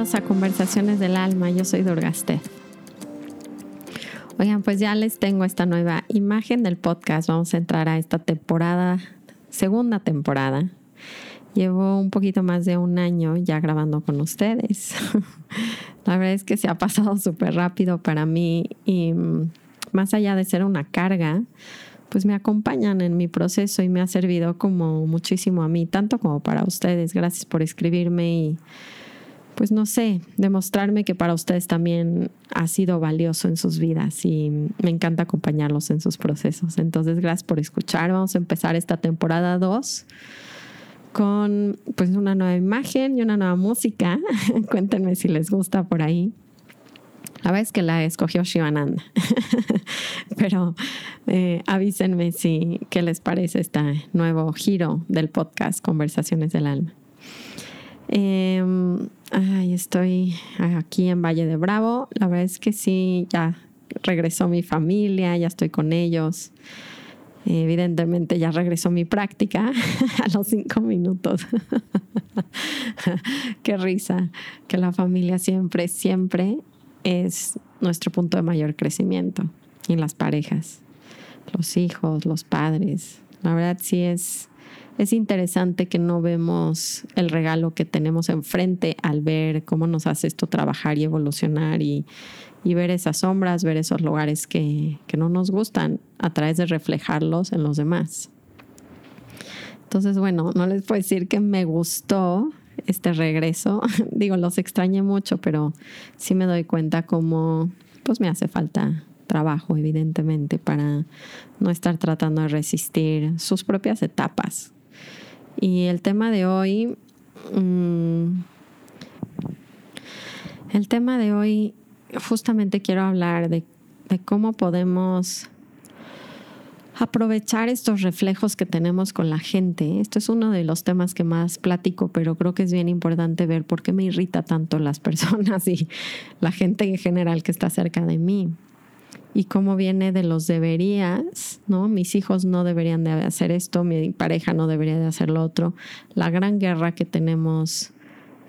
Bienvenidos a Conversaciones del Alma, yo soy Durgaste. Oigan, pues ya les tengo esta nueva imagen del podcast. Vamos a entrar a esta temporada, segunda temporada. Llevo un poquito más de un año ya grabando con ustedes. La verdad es que se ha pasado súper rápido para mí y mm, más allá de ser una carga, pues me acompañan en mi proceso y me ha servido como muchísimo a mí, tanto como para ustedes. Gracias por escribirme y pues no sé, demostrarme que para ustedes también ha sido valioso en sus vidas y me encanta acompañarlos en sus procesos. Entonces, gracias por escuchar. Vamos a empezar esta temporada 2 con pues una nueva imagen y una nueva música. Cuéntenme si les gusta por ahí. La es que la escogió Shivananda. Pero eh, avísenme si qué les parece este nuevo giro del podcast Conversaciones del Alma. Em, ay, estoy aquí en Valle de Bravo. La verdad es que sí, ya regresó mi familia, ya estoy con ellos. Evidentemente ya regresó mi práctica a los cinco minutos. Qué risa, que la familia siempre, siempre es nuestro punto de mayor crecimiento en las parejas, los hijos, los padres. La verdad sí es, es interesante que no vemos el regalo que tenemos enfrente al ver cómo nos hace esto trabajar y evolucionar y, ver esas sombras, ver esos lugares que, que no nos gustan a través de reflejarlos en los demás. Entonces, bueno, no les puedo decir que me gustó este regreso. Digo, los extrañé mucho, pero sí me doy cuenta cómo pues me hace falta trabajo, evidentemente, para no estar tratando de resistir sus propias etapas. Y el tema de hoy, mm, el tema de hoy, justamente quiero hablar de, de cómo podemos aprovechar estos reflejos que tenemos con la gente. Esto es uno de los temas que más platico, pero creo que es bien importante ver por qué me irrita tanto las personas y la gente en general que está cerca de mí. Y cómo viene de los deberías, ¿no? Mis hijos no deberían de hacer esto, mi pareja no debería de hacer lo otro. La gran guerra que tenemos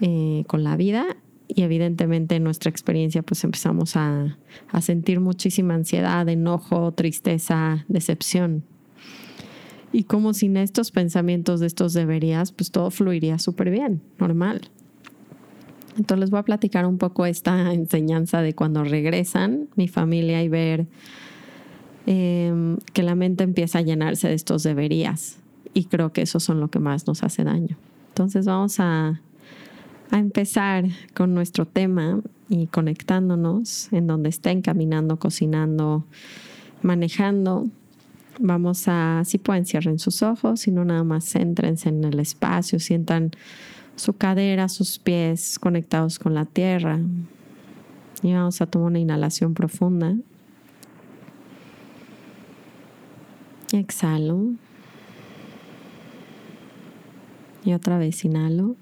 eh, con la vida y evidentemente en nuestra experiencia pues empezamos a, sentir muchísima ansiedad, enojo, tristeza, decepción. Y como sin estos pensamientos de estos deberías, pues todo fluiría súper bien, normal. Entonces les voy a platicar un poco esta enseñanza de cuando regresan mi familia y ver em, que la mente empieza a llenarse de estos deberías. Y creo que esos son lo que más nos hace daño. Entonces vamos a a empezar con nuestro tema y conectándonos en donde estén caminando, cocinando, manejando. Vamos a, si pueden, cierren sus ojos, si no, nada más céntrense en el espacio, sientan su cadera, sus pies conectados con la tierra. Y vamos a tomar una inhalación profunda. Exhalo. Y otra vez inhalo.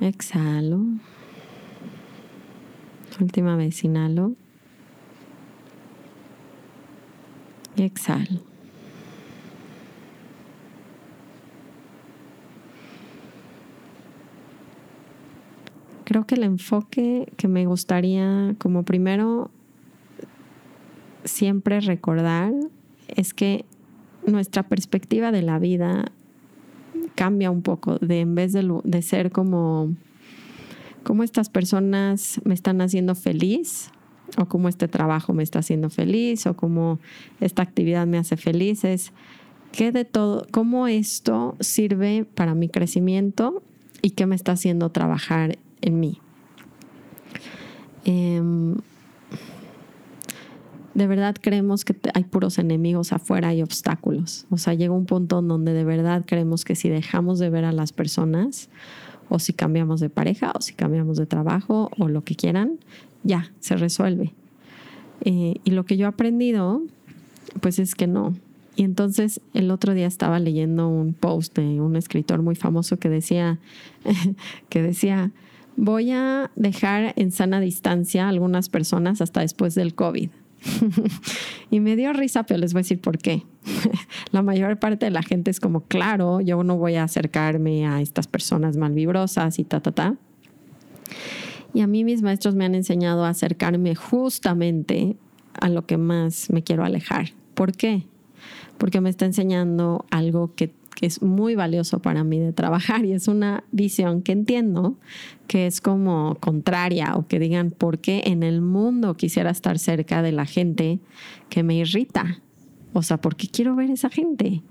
Exhalo. Última vez inhalo. Y exhalo. Creo que el enfoque que me gustaría como primero siempre recordar es que nuestra perspectiva de la vida cambia un poco, de en vez de, ser como, como estas personas me están haciendo feliz, o como este trabajo me está haciendo feliz, o como esta actividad me hace feliz, es que de todo, cómo esto sirve para mi crecimiento y qué me está haciendo trabajar en mí. Em, de verdad creemos que hay puros enemigos afuera y obstáculos. O sea, llega un punto en donde de verdad creemos que si dejamos de ver a las personas, o si cambiamos de pareja, o si cambiamos de trabajo, o lo que quieran, ya, se resuelve. Eh, y lo que yo he aprendido, pues es que no. Y entonces el otro día estaba leyendo un post de un escritor muy famoso que decía, que decía, voy a dejar en sana distancia a algunas personas hasta después del COVID y me dio risa, pero les voy a decir por qué. la mayor parte de la gente es como, claro, yo no voy a acercarme a estas personas malvibrosas y ta, ta, ta. Y a mí mis maestros me han enseñado a acercarme justamente a lo que más me quiero alejar. ¿Por qué? Porque me está enseñando algo que, es muy valioso para mí de trabajar y es una visión que entiendo que es como contraria o que digan, ¿por qué en el mundo quisiera estar cerca de la gente que me irrita? O sea, ¿por qué quiero ver esa gente?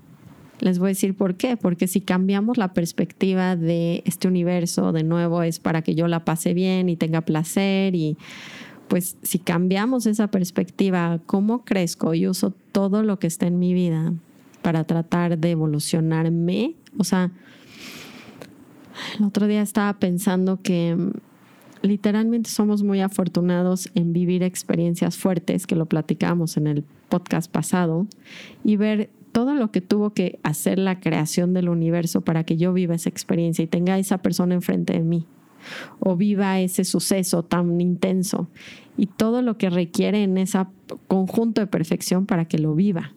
Les voy a decir por qué, porque si cambiamos la perspectiva de este universo, de nuevo es para que yo la pase bien y tenga placer y pues si cambiamos esa perspectiva, ¿cómo crezco y uso todo lo que está en mi vida para tratar de evolucionarme? O sea, el otro día estaba pensando que mm, literalmente somos muy afortunados en vivir experiencias fuertes, que lo platicamos en el podcast pasado, y ver todo lo que tuvo que hacer la creación del universo para que yo viva esa experiencia y tenga esa persona enfrente de mí o viva ese suceso tan intenso y todo lo que requiere en ese conjunto de perfección para que lo viva.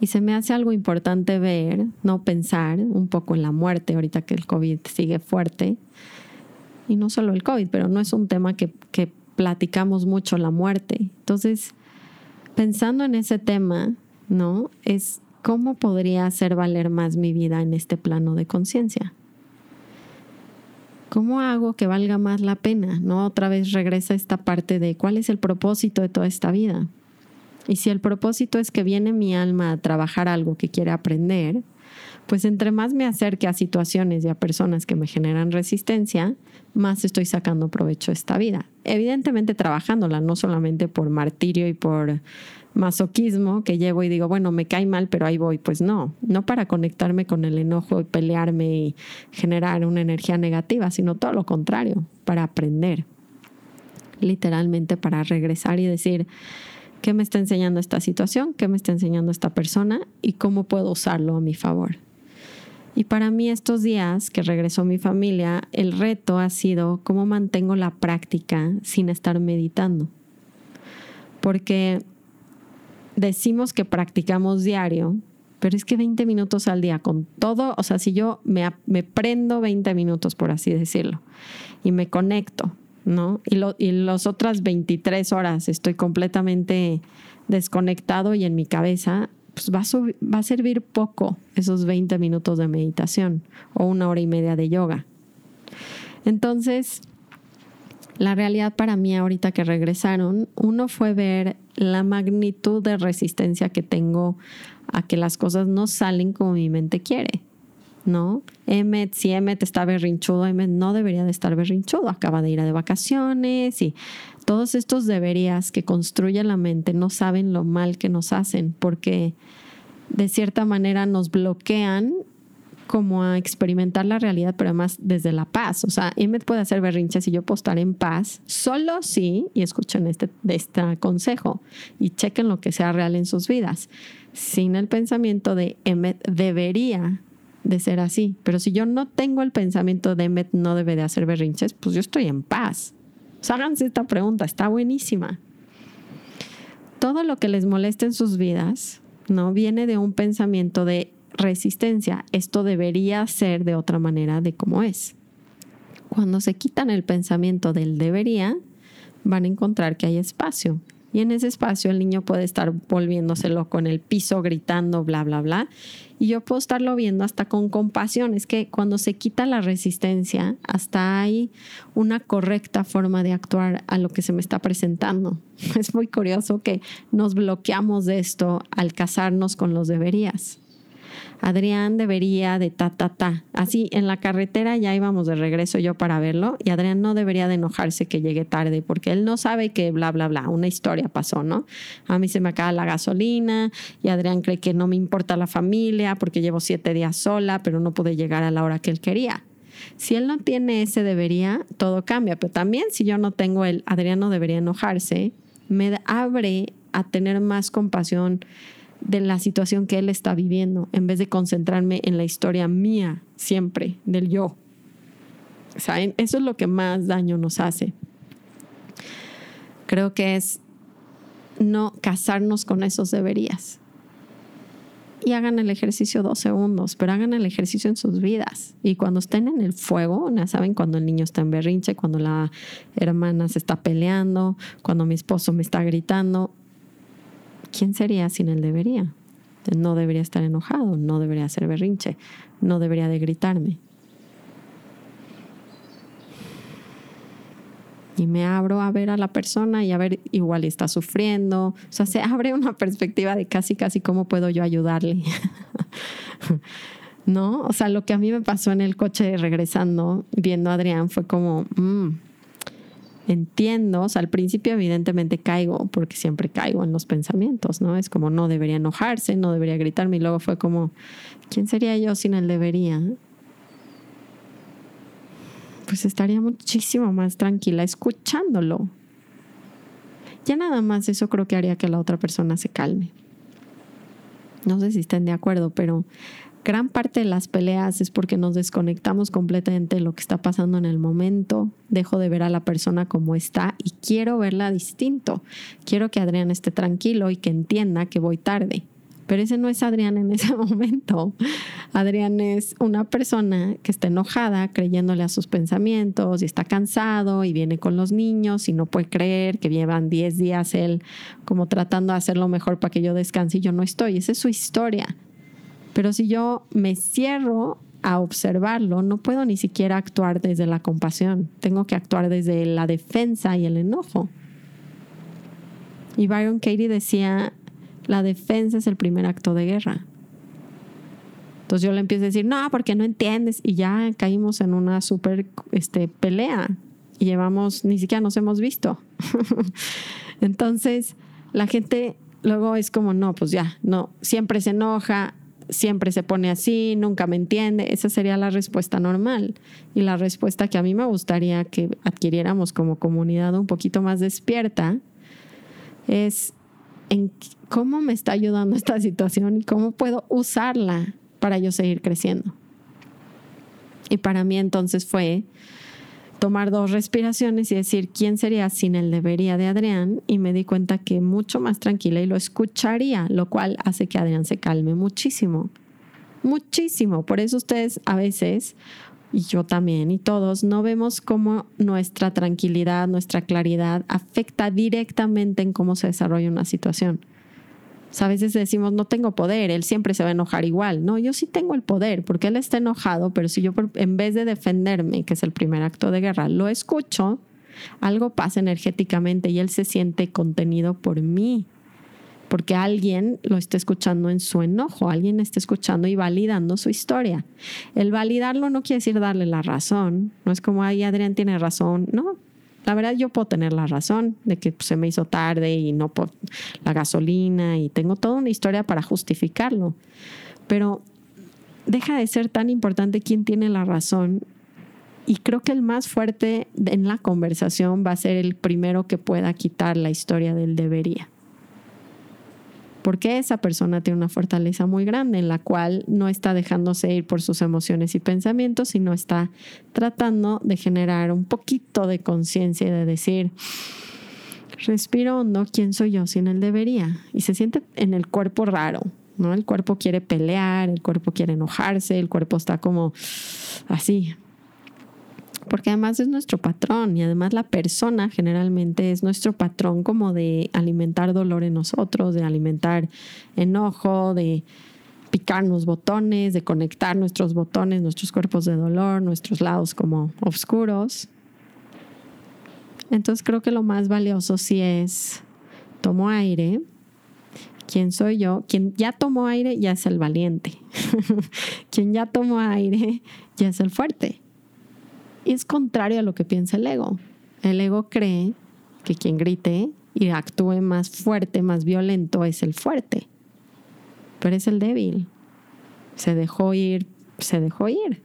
Y se me hace algo importante ver, no pensar un poco en la muerte ahorita que el COVID sigue fuerte. Y no solo el COVID, pero no es un tema que, platicamos mucho, la muerte. Entonces, pensando en ese tema, ¿no? Es cómo podría hacer valer más mi vida en este plano de conciencia. ¿Cómo hago que valga más la pena? ¿No? Otra vez regresa esta parte de cuál es el propósito de toda esta vida. Y si el propósito es que viene mi alma a trabajar algo que quiere aprender, pues entre más me acerque a situaciones y a personas que me generan resistencia, más estoy sacando provecho de esta vida. Evidentemente trabajándola, no solamente por martirio y por masoquismo que llego y digo, bueno, me cae mal, pero ahí voy. Pues no, no para conectarme con el enojo y pelearme y generar una energía negativa, sino todo lo contrario, para aprender. Literalmente para regresar y decir, ¿qué me está enseñando esta situación? ¿Qué me está enseñando esta persona? ¿Y cómo puedo usarlo a mi favor? Y para mí estos días que regresó mi familia, el reto ha sido cómo mantengo la práctica sin estar meditando. Porque decimos que practicamos diario, pero es que 20 minutos al día con todo, o sea, si yo me, me prendo 20 minutos, por así decirlo, y me conecto, ¿no? Y, lo, las otras 23 horas estoy completamente desconectado y en mi cabeza, pues va a, va a servir poco esos 20 minutos de meditación o una hora y media de yoga. Entonces, la realidad para mí ahorita que regresaron, uno fue ver la magnitud de resistencia que tengo a que las cosas no salen como mi mente quiere. ¿No? Emmet, si Emmet está berrinchudo, Emmet no debería de estar berrinchudo, acaba de ir a de vacaciones y todos estos deberías que construye la mente no saben lo mal que nos hacen porque de cierta manera nos bloquean como a experimentar la realidad, pero además desde la paz. O sea, Emmet puede hacer berrinches y yo puedo estar en paz, solo si, y escuchen este, este consejo y chequen lo que sea real en sus vidas, sin el pensamiento de Emmet debería de ser así. Pero si yo no tengo el pensamiento de Emmet no debe de hacer berrinches, pues yo estoy en paz. O háganse esta pregunta, está buenísima. Todo lo que les molesta en sus vidas, ¿no? Viene de un pensamiento de resistencia. Esto debería ser de otra manera de cómo es. Cuando se quitan el pensamiento del debería, van a encontrar que hay espacio. Y en ese espacio el niño puede estar volviéndoselo con el piso, gritando, bla, bla, bla. Y yo puedo estarlo viendo hasta con compasión. Es que cuando se quita la resistencia, hasta hay una correcta forma de actuar a lo que se me está presentando. Es muy curioso que nos bloqueamos de esto al casarnos con los deberías. Adrián debería de ta, ta, ta. Así, en la carretera ya íbamos de regreso yo para verlo y Adrián no debería de enojarse que llegue tarde porque él no sabe que bla, bla, bla, una historia pasó, ¿no? A mí se me acaba la gasolina y Adrián cree que no me importa la familia porque llevo siete días sola, pero no pude llegar a la hora que él quería. Si él no tiene ese debería, todo cambia, pero también si yo no tengo el Adrián no debería enojarse, me abre a tener más compasión de la situación que él está viviendo, en vez de concentrarme en la historia mía siempre, del yo. Eso es lo que más daño nos hace. Creo que es no casarnos con esos deberías. Y hagan el ejercicio dos segundos, pero hagan el ejercicio en sus vidas. Y cuando estén en el fuego, ya saben, cuando el niño está en berrinche, cuando la hermana se está peleando, cuando mi esposo me está gritando, ¿quién sería sin el debería? No debería estar enojado, no debería hacer berrinche, no debería de gritarme. y me abro a ver a la persona y a ver igual está sufriendo. O sea, se abre una perspectiva de casi, casi cómo puedo yo ayudarle. ¿No? O sea, lo que a mí me pasó en el coche regresando, viendo a Adrián, fue como, mm, entiendo, al principio evidentemente caigo, porque siempre caigo en los pensamientos, ¿no? Es como no debería enojarse, no debería gritarme, y luego fue como, ¿quién sería yo sin el debería? pues estaría muchísimo más tranquila escuchándolo. Ya nada más eso creo que haría que la otra persona se calme. No sé si estén de acuerdo, pero gran parte de las peleas es porque nos desconectamos completamente de lo que está pasando en el momento, dejo de ver a la persona como está y quiero verla distinto. Quiero que Adrián esté tranquilo y que entienda que voy tarde. Pero ese no es Adrián en ese momento. Adrián es una persona que está enojada, creyéndole a sus pensamientos y está cansado y viene con los niños y no puede creer que llevan 10 días él como tratando de hacer lo mejor para que yo descanse y yo no estoy. Esa es su historia. Pero si yo me cierro a observarlo, no puedo ni siquiera actuar desde la compasión. Tengo que actuar desde la defensa y el enojo. Y Byron Katie decía, la defensa es el primer acto de guerra. Entonces yo le empiezo a decir, no, porque no entiendes. Y ya caímos en una súper este, pelea y llevamos, ni siquiera nos hemos visto. Entonces la gente luego es como, no, pues ya, no, siempre se enoja, siempre se pone así, nunca me entiende. Esa sería la respuesta normal. Y la respuesta que a mí me gustaría que adquiriéramos como comunidad un poquito más despierta es en cómo me está ayudando esta situación y cómo puedo usarla para yo seguir creciendo. Y para mí entonces fue tomar dos respiraciones y decir quién sería sin el debería de Adrián y me di cuenta que mucho más tranquila y lo escucharía, lo cual hace que Adrián se calme muchísimo. Muchísimo. Por eso ustedes a veces y yo también, y todos, no vemos cómo nuestra tranquilidad, nuestra claridad afecta directamente en cómo se desarrolla una situación. a veces decimos, no tengo poder, él siempre se va a enojar igual. No, yo sí tengo el poder, porque él está enojado, pero si yo en vez de defenderme, que es el primer acto de guerra, lo escucho, algo pasa energéticamente y él se siente contenido por mí porque alguien lo está escuchando en su enojo, alguien está escuchando y validando su historia. El validarlo no quiere decir darle la razón, no es como, ay, Adrián tiene razón, no. La verdad yo puedo tener la razón de que se me hizo tarde y no por la gasolina y tengo toda una historia para justificarlo, pero deja de ser tan importante quién tiene la razón y creo que el más fuerte en la conversación va a ser el primero que pueda quitar la historia del debería porque esa persona tiene una fortaleza muy grande en la cual no está dejándose ir por sus emociones y pensamientos, sino está tratando de generar un poquito de conciencia y de decir, respiro hondo, ¿quién soy yo sin él debería? Y se siente en el cuerpo raro, ¿no? El cuerpo quiere pelear, el cuerpo quiere enojarse, el cuerpo está como así, porque además es nuestro patrón y además la persona generalmente es nuestro patrón como de alimentar dolor en nosotros, de alimentar enojo, de picarnos botones, de conectar nuestros botones, nuestros cuerpos de dolor, nuestros lados como oscuros. Entonces creo que lo más valioso sí es tomo aire. ¿Quién soy yo? Quien ya tomó aire ya es el valiente. Quien ya tomó aire ya es el fuerte es contrario a lo que piensa el ego. El ego cree que quien grite y actúe más fuerte, más violento, es el fuerte. Pero es el débil. Se dejó ir, se dejó ir.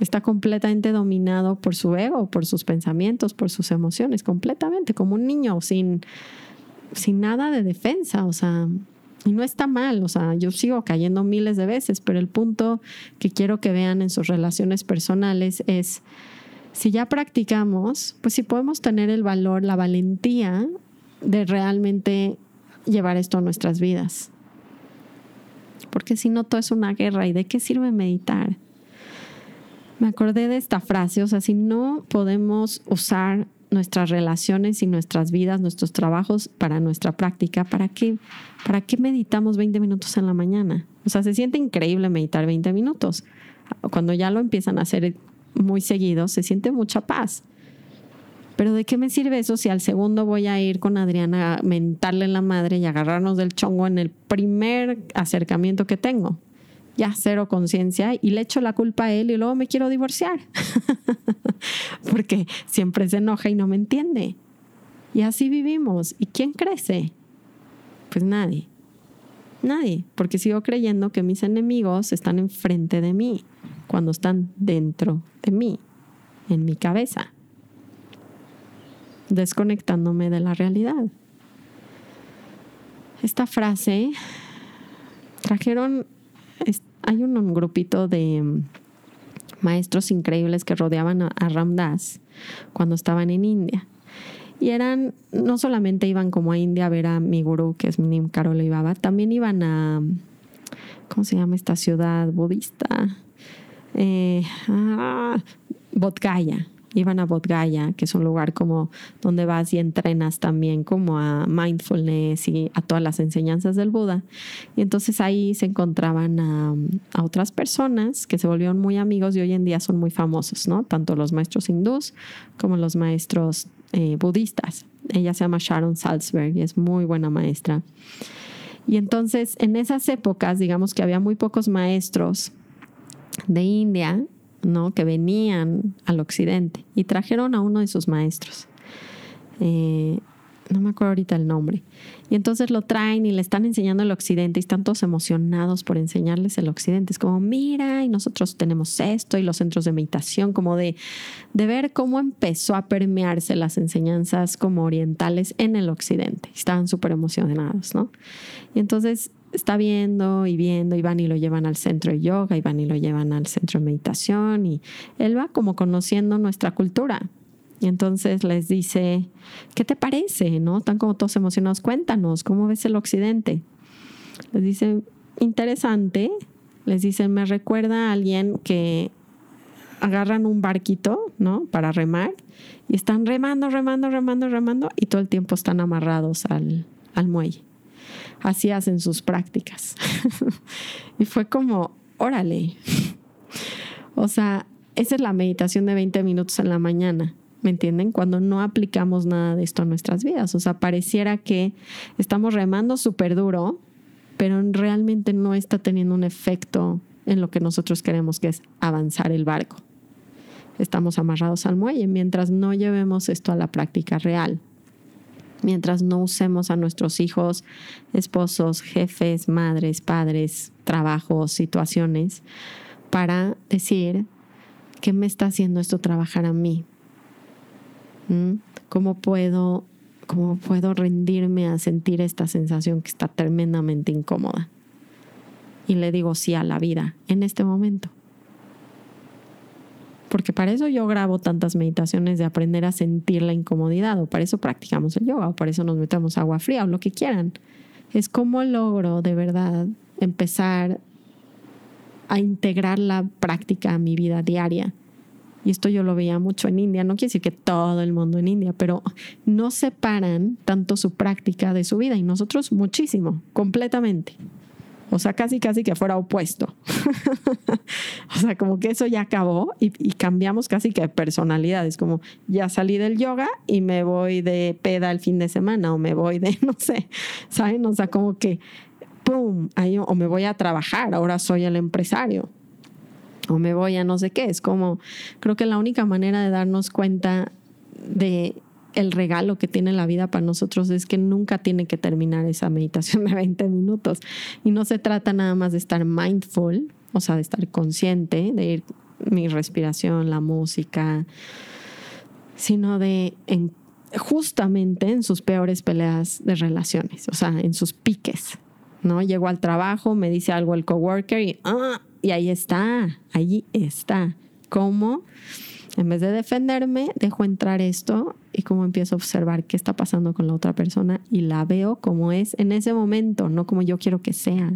Está completamente dominado por su ego, por sus pensamientos, por sus emociones, completamente, como un niño, sin, sin nada de defensa. O sea, y no está mal, o sea, yo sigo cayendo miles de veces, pero el punto que quiero que vean en sus relaciones personales es, si ya practicamos, pues si podemos tener el valor, la valentía de realmente llevar esto a nuestras vidas. Porque si no, todo es una guerra. ¿Y de qué sirve meditar? Me acordé de esta frase, o sea, si no podemos usar nuestras relaciones y nuestras vidas, nuestros trabajos para nuestra práctica, ¿para qué, ¿para qué meditamos 20 minutos en la mañana? O sea, se siente increíble meditar 20 minutos. Cuando ya lo empiezan a hacer muy seguido, se siente mucha paz. Pero ¿de qué me sirve eso si al segundo voy a ir con Adriana a mentarle en la madre y agarrarnos del chongo en el primer acercamiento que tengo? Ya cero conciencia y le echo la culpa a él y luego me quiero divorciar. Porque siempre se enoja y no me entiende. Y así vivimos. ¿Y quién crece? Pues nadie. Nadie. Porque sigo creyendo que mis enemigos están enfrente de mí cuando están dentro de mí, en mi cabeza desconectándome de la realidad. Esta frase trajeron, hay un, grupito de mm, maestros increíbles que rodeaban a, Ramdas cuando estaban en India. Y eran, no solamente iban como a India a ver a mi gurú, que es Nim Karoli Baba, también iban a, ¿cómo se llama esta ciudad budista? Eh, ah, iban a Bodgaya, que es un lugar como donde vas y entrenas también como a mindfulness y a todas las enseñanzas del Buda. Y entonces ahí se encontraban a, otras personas que se volvieron muy amigos y hoy en día son muy famosos, ¿no? Tanto los maestros hindús como los maestros eh, budistas. Ella se llama Sharon Salzberg y es muy buena maestra. Y entonces en esas épocas, digamos que había muy pocos maestros de India ¿no? que venían al occidente y trajeron a uno de sus maestros. Eh, no me acuerdo ahorita el nombre. Y entonces lo traen y le están enseñando el occidente y están todos emocionados por enseñarles el occidente. Es como, mira, y nosotros tenemos esto y los centros de meditación, como de, de ver cómo empezó a permearse las enseñanzas como orientales en el occidente. Estaban súper emocionados, ¿no? Y entonces está viendo y viendo y van y lo llevan al centro de yoga y van y lo llevan al centro de meditación y él va como conociendo nuestra cultura. Y entonces les dice, ¿qué te parece? ¿No? Están como todos emocionados, cuéntanos, ¿cómo ves el occidente? Les dice, interesante. Les dice, me recuerda a alguien que agarran un barquito, ¿no? Para remar y están remando, remando, remando, remando y todo el tiempo están amarrados al, al muelle así hacen sus prácticas. y fue como, órale. o sea, esa es la meditación de 20 minutos en la mañana. ¿Me entienden? Cuando no aplicamos nada de esto a nuestras vidas. O sea, pareciera que estamos remando súper duro, pero realmente no está teniendo un efecto en lo que nosotros queremos, que es avanzar el barco. Estamos amarrados al muelle mientras no llevemos esto a la práctica real mientras no usemos a nuestros hijos, esposos, jefes, madres, padres, trabajos, situaciones, para decir, ¿qué me está haciendo esto trabajar a mí? ¿Mm? ¿Cómo puedo, ¿Cómo puedo rendirme a sentir esta sensación que está tremendamente incómoda? Y le digo sí a la vida en este momento porque para eso yo grabo tantas meditaciones de aprender a sentir la incomodidad, o para eso practicamos el yoga, o para eso nos metemos agua fría, o lo que quieran. Es como logro de verdad empezar a integrar la práctica a mi vida diaria. Y esto yo lo veía mucho en India, no quiere decir que todo el mundo en India, pero no separan tanto su práctica de su vida y nosotros muchísimo, completamente. O sea, casi, casi que fuera opuesto. o sea, como que eso ya acabó y, cambiamos casi que personalidades, como ya salí del yoga y me voy de peda el fin de semana o me voy de, no sé, ¿saben? O sea, como que, ¡pum! Ahí, o me voy a trabajar, ahora soy el empresario. O me voy a no sé qué. Es como, creo que la única manera de darnos cuenta de el regalo que tiene la vida para nosotros es que nunca tiene que terminar esa meditación de 20 minutos. Y no se trata nada más de estar mindful, o sea, de estar consciente, de ir mi respiración, la música, sino de justamente en sus peores peleas de relaciones, o sea, en sus piques. ¿no? Llego al trabajo, me dice algo el coworker y, ah, y ahí está, allí está. ¿Cómo? En vez de defenderme, dejo entrar esto y como empiezo a observar qué está pasando con la otra persona y la veo como es en ese momento, no como yo quiero que sea.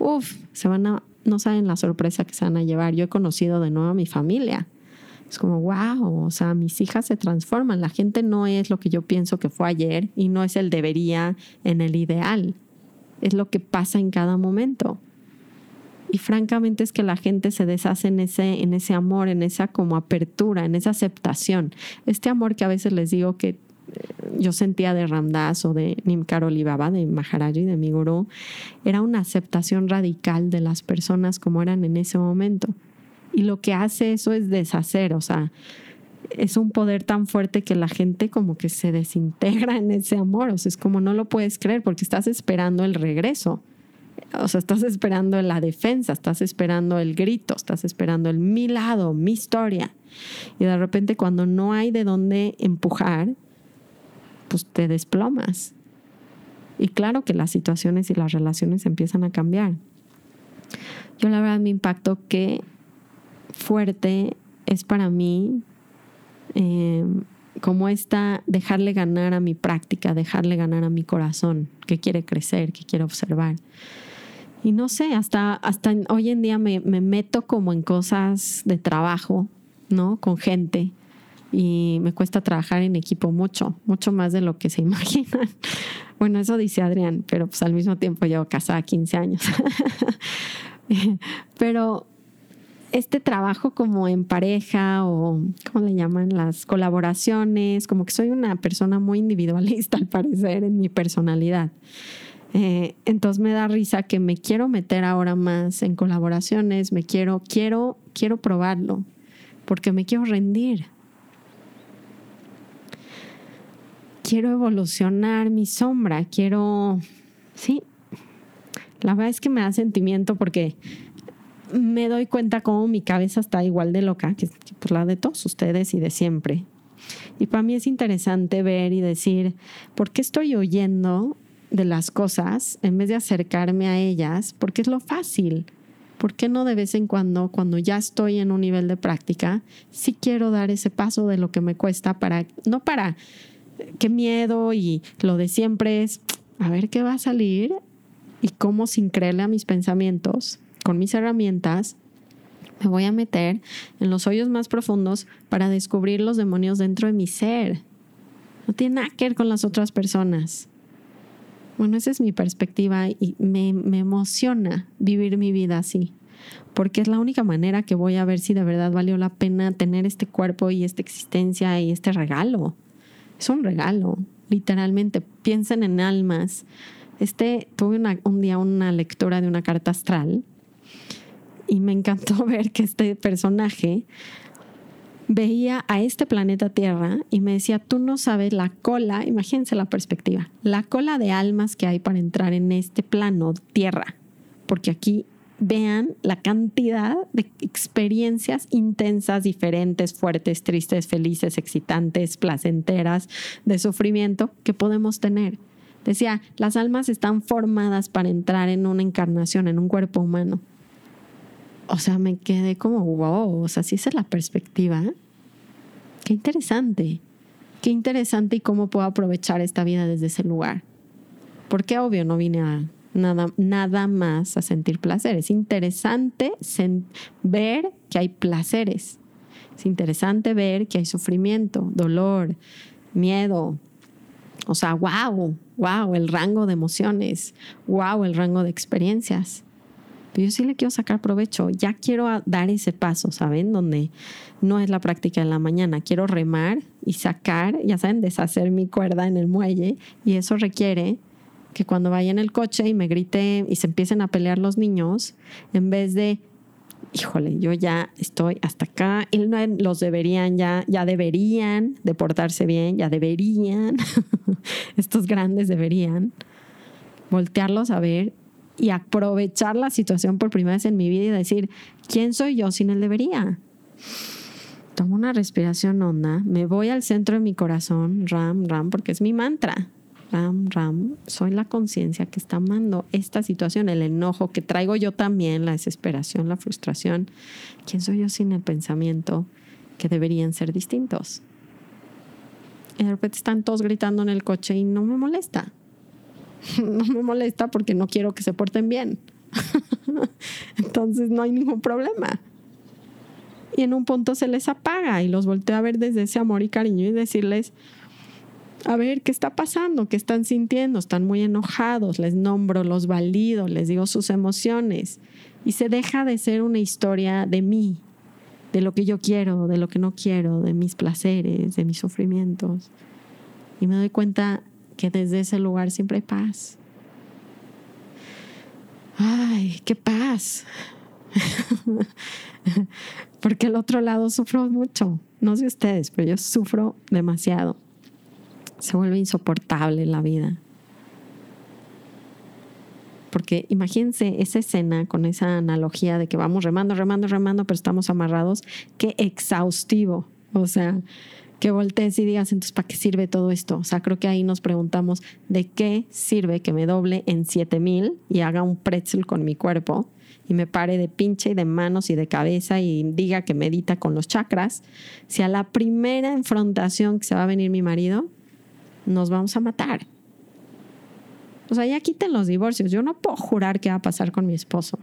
Uf, se van a, no saben la sorpresa que se van a llevar. Yo he conocido de nuevo a mi familia. Es como, wow, o sea, mis hijas se transforman. La gente no es lo que yo pienso que fue ayer y no es el debería en el ideal. Es lo que pasa en cada momento. Y francamente es que la gente se deshace en ese, en ese amor, en esa como apertura, en esa aceptación. Este amor que a veces les digo que eh, yo sentía de Ramdas o de Nimkar Olivaba, de Maharaji, de mi gurú, era una aceptación radical de las personas como eran en ese momento. Y lo que hace eso es deshacer, o sea, es un poder tan fuerte que la gente como que se desintegra en ese amor, o sea, es como no lo puedes creer porque estás esperando el regreso. O sea, estás esperando la defensa, estás esperando el grito, estás esperando el mi lado, mi historia. Y de repente cuando no hay de dónde empujar, pues te desplomas. Y claro que las situaciones y las relaciones empiezan a cambiar. Yo la verdad me impacto que fuerte es para mí eh, como esta dejarle ganar a mi práctica, dejarle ganar a mi corazón, que quiere crecer, que quiere observar. Y no sé, hasta, hasta hoy en día me, me meto como en cosas de trabajo, ¿no? Con gente. Y me cuesta trabajar en equipo mucho, mucho más de lo que se imaginan. Bueno, eso dice Adrián, pero pues al mismo tiempo llevo casada 15 años. pero este trabajo como en pareja o, ¿cómo le llaman? Las colaboraciones, como que soy una persona muy individualista al parecer en mi personalidad. Eh, entonces me da risa que me quiero meter ahora más en colaboraciones, me quiero, quiero, quiero probarlo, porque me quiero rendir. Quiero evolucionar mi sombra, quiero, sí, la verdad es que me da sentimiento porque me doy cuenta cómo mi cabeza está igual de loca que por la de todos ustedes y de siempre. Y para mí es interesante ver y decir, ¿por qué estoy oyendo de las cosas en vez de acercarme a ellas, porque es lo fácil. ¿Por qué no de vez en cuando, cuando ya estoy en un nivel de práctica, sí quiero dar ese paso de lo que me cuesta para, no para qué miedo y lo de siempre es, a ver qué va a salir y cómo sin creerle a mis pensamientos, con mis herramientas, me voy a meter en los hoyos más profundos para descubrir los demonios dentro de mi ser. No tiene nada que ver con las otras personas. Bueno, esa es mi perspectiva y me, emociona vivir mi vida así, porque es la única manera que voy a ver si de verdad valió la pena tener este cuerpo y esta existencia y este regalo. Es un regalo, literalmente. Piensen en almas. Este, tuve un día una lectura de una carta astral y me encantó ver que este personaje veía a este planeta Tierra y me decía, tú no sabes la cola, imagínense la perspectiva, la cola de almas que hay para entrar en este plano Tierra, porque aquí vean la cantidad de experiencias intensas, diferentes, fuertes, tristes, felices, excitantes, placenteras, de sufrimiento que podemos tener. Decía, las almas están formadas para entrar en una encarnación, en un cuerpo humano o sea, me quedé como, wow, o sea, si esa es la perspectiva. Qué interesante, qué interesante y cómo puedo aprovechar esta vida desde ese lugar. Porque obvio no vine a nada, nada más a sentir placer. Es interesante ver que hay placeres. Es interesante ver que hay sufrimiento, dolor, miedo. O sea, wow, wow, el rango de emociones, wow, el rango de experiencias. Pero yo sí le quiero sacar provecho. Ya quiero dar ese paso, ¿saben? Donde no es la práctica de la mañana. Quiero remar y sacar, ya saben, deshacer mi cuerda en el muelle. Y eso requiere que cuando vaya en el coche y me grite y se empiecen a pelear los niños, en vez de, híjole, yo ya estoy hasta acá, y los deberían ya, ya deberían de portarse bien, ya deberían, estos grandes deberían voltearlos a ver y aprovechar la situación por primera vez en mi vida y decir, ¿quién soy yo sin el debería? Tomo una respiración honda, me voy al centro de mi corazón, ram, ram, porque es mi mantra. Ram, ram, soy la conciencia que está amando esta situación, el enojo que traigo yo también, la desesperación, la frustración. ¿Quién soy yo sin el pensamiento? que deberían ser distintos. Y de repente están todos gritando en el coche y no me molesta. No me molesta porque no quiero que se porten bien. Entonces no hay ningún problema. Y en un punto se les apaga y los volteo a ver desde ese amor y cariño y decirles, a ver, ¿qué está pasando? ¿Qué están sintiendo? Están muy enojados, les nombro, los valido, les digo sus emociones. Y se deja de ser una historia de mí, de lo que yo quiero, de lo que no quiero, de mis placeres, de mis sufrimientos. Y me doy cuenta que desde ese lugar siempre hay paz. Ay, qué paz. Porque el otro lado sufro mucho. No sé ustedes, pero yo sufro demasiado. Se vuelve insoportable la vida. Porque imagínense esa escena con esa analogía de que vamos remando, remando, remando, pero estamos amarrados. Qué exhaustivo. O sea, que voltees y digas, entonces, ¿para qué sirve todo esto? O sea, creo que ahí nos preguntamos, ¿de qué sirve que me doble en 7000 y haga un pretzel con mi cuerpo y me pare de pinche y de manos y de cabeza y diga que medita con los chakras? Si a la primera enfrentación que se va a venir mi marido, nos vamos a matar. O sea, ya quiten los divorcios. Yo no puedo jurar qué va a pasar con mi esposo.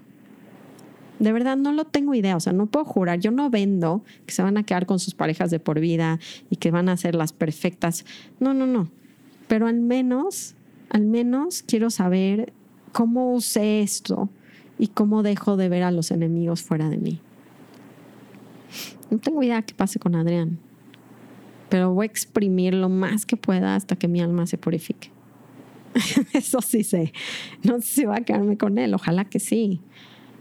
De verdad no lo tengo idea, o sea, no puedo jurar, yo no vendo que se van a quedar con sus parejas de por vida y que van a ser las perfectas. No, no, no. Pero al menos, al menos quiero saber cómo usé esto y cómo dejo de ver a los enemigos fuera de mí. No tengo idea qué pase con Adrián, pero voy a exprimir lo más que pueda hasta que mi alma se purifique. Eso sí sé. No sé si va a quedarme con él, ojalá que sí.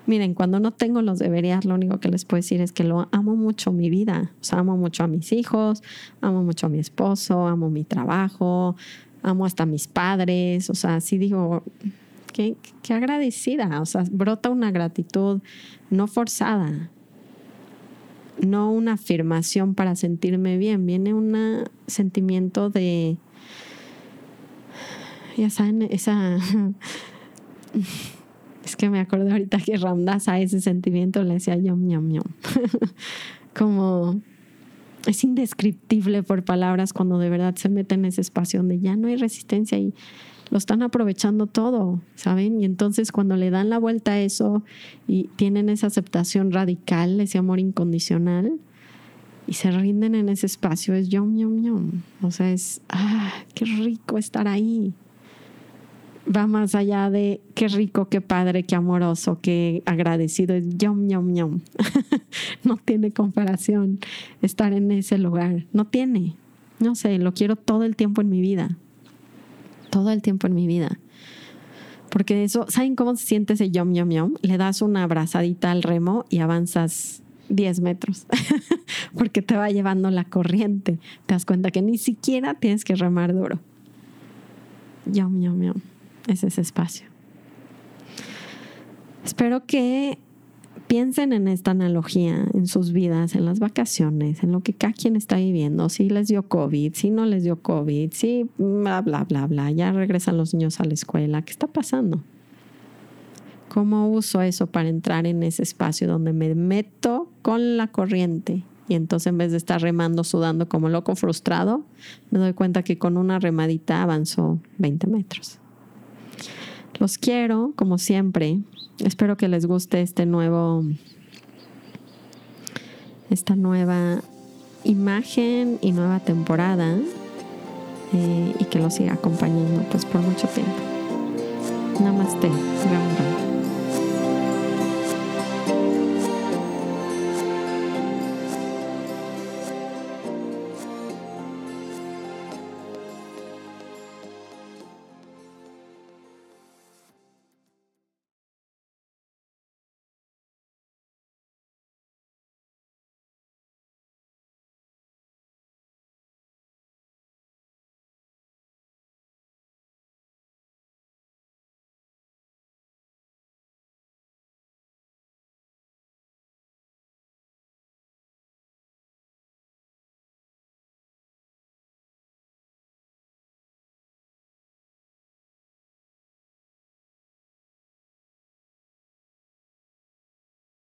Miren, cuando no tengo los deberías, lo único que les puedo decir es que lo amo mucho mi vida. O sea, amo mucho a mis hijos, amo mucho a mi esposo, amo mi trabajo, amo hasta a mis padres. O sea, sí digo, qué, qué agradecida. O sea, brota una gratitud no forzada, no una afirmación para sentirme bien, viene un sentimiento de ya saben, esa... es que me acuerdo ahorita que Ramdas a ese sentimiento le decía yom, yom, yom. Como es indescriptible por palabras cuando de verdad se mete en ese espacio donde ya no hay resistencia y lo están aprovechando todo, ¿saben? Y entonces cuando le dan la vuelta a eso y tienen esa aceptación radical, ese amor incondicional, y se rinden en ese espacio, es yom, yom, yom. O sea, es, ah, qué rico estar ahí va más allá de qué rico, qué padre, qué amoroso, qué agradecido. Yom, yom, yom. no tiene comparación estar en ese lugar. No tiene. No sé, lo quiero todo el tiempo en mi vida. Todo el tiempo en mi vida. Porque eso, ¿saben cómo se siente ese yom, yom, yom? Le das una abrazadita al remo y avanzas 10 metros. Porque te va llevando la corriente. Te das cuenta que ni siquiera tienes que remar duro. Yom, yom, yom es ese espacio. Espero que piensen en esta analogía en sus vidas, en las vacaciones, en lo que cada quien está viviendo, si les dio COVID, si no les dio COVID, si bla, bla, bla, bla, ya regresan los niños a la escuela, ¿qué está pasando? ¿Cómo uso eso para entrar en ese espacio donde me meto con la corriente? Y entonces en vez de estar remando, sudando como loco, frustrado, me doy cuenta que con una remadita avanzó 20 metros. Los quiero, como siempre. Espero que les guste este nuevo, esta nueva imagen y nueva temporada eh, y que los siga acompañando pues por mucho tiempo. Namaste.